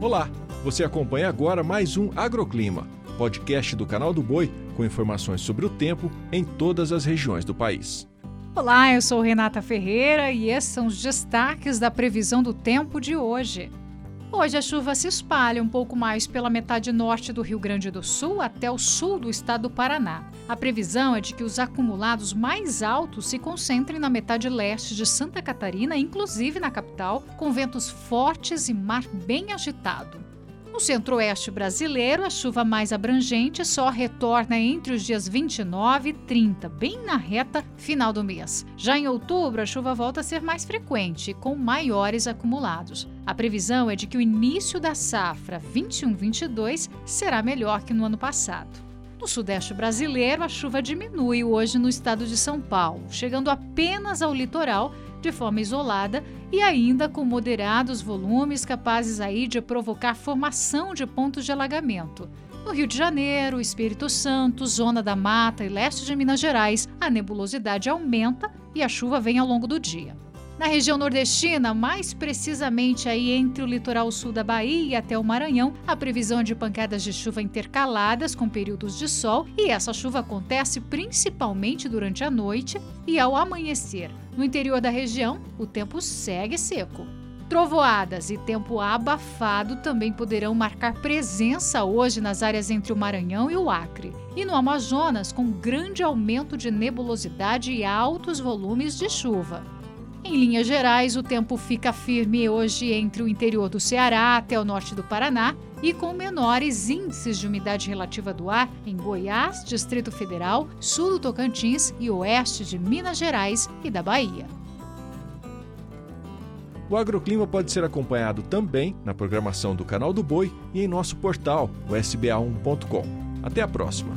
Olá, você acompanha agora mais um Agroclima, podcast do canal do Boi com informações sobre o tempo em todas as regiões do país. Olá, eu sou Renata Ferreira e esses são os destaques da previsão do tempo de hoje. Hoje a chuva se espalha um pouco mais pela metade norte do Rio Grande do Sul até o sul do estado do Paraná. A previsão é de que os acumulados mais altos se concentrem na metade leste de Santa Catarina, inclusive na capital, com ventos fortes e mar bem agitado. No centro-oeste brasileiro, a chuva mais abrangente só retorna entre os dias 29 e 30, bem na reta final do mês. Já em outubro, a chuva volta a ser mais frequente, com maiores acumulados. A previsão é de que o início da safra 21-22 será melhor que no ano passado. No sudeste brasileiro, a chuva diminui hoje no estado de São Paulo, chegando apenas ao litoral de forma isolada e ainda com moderados volumes capazes aí de provocar formação de pontos de alagamento. No Rio de Janeiro, Espírito Santo, Zona da Mata e leste de Minas Gerais, a nebulosidade aumenta e a chuva vem ao longo do dia. Na região nordestina, mais precisamente aí entre o litoral sul da Bahia até o Maranhão, a previsão é de pancadas de chuva intercaladas com períodos de sol, e essa chuva acontece principalmente durante a noite e ao amanhecer. No interior da região, o tempo segue seco. Trovoadas e tempo abafado também poderão marcar presença hoje nas áreas entre o Maranhão e o Acre. E no Amazonas, com grande aumento de nebulosidade e altos volumes de chuva. Em linhas gerais, o tempo fica firme hoje entre o interior do Ceará até o norte do Paraná e com menores índices de umidade relativa do ar em Goiás, Distrito Federal, sul do Tocantins e oeste de Minas Gerais e da Bahia. O agroclima pode ser acompanhado também na programação do Canal do Boi e em nosso portal, o sba1.com. Até a próxima!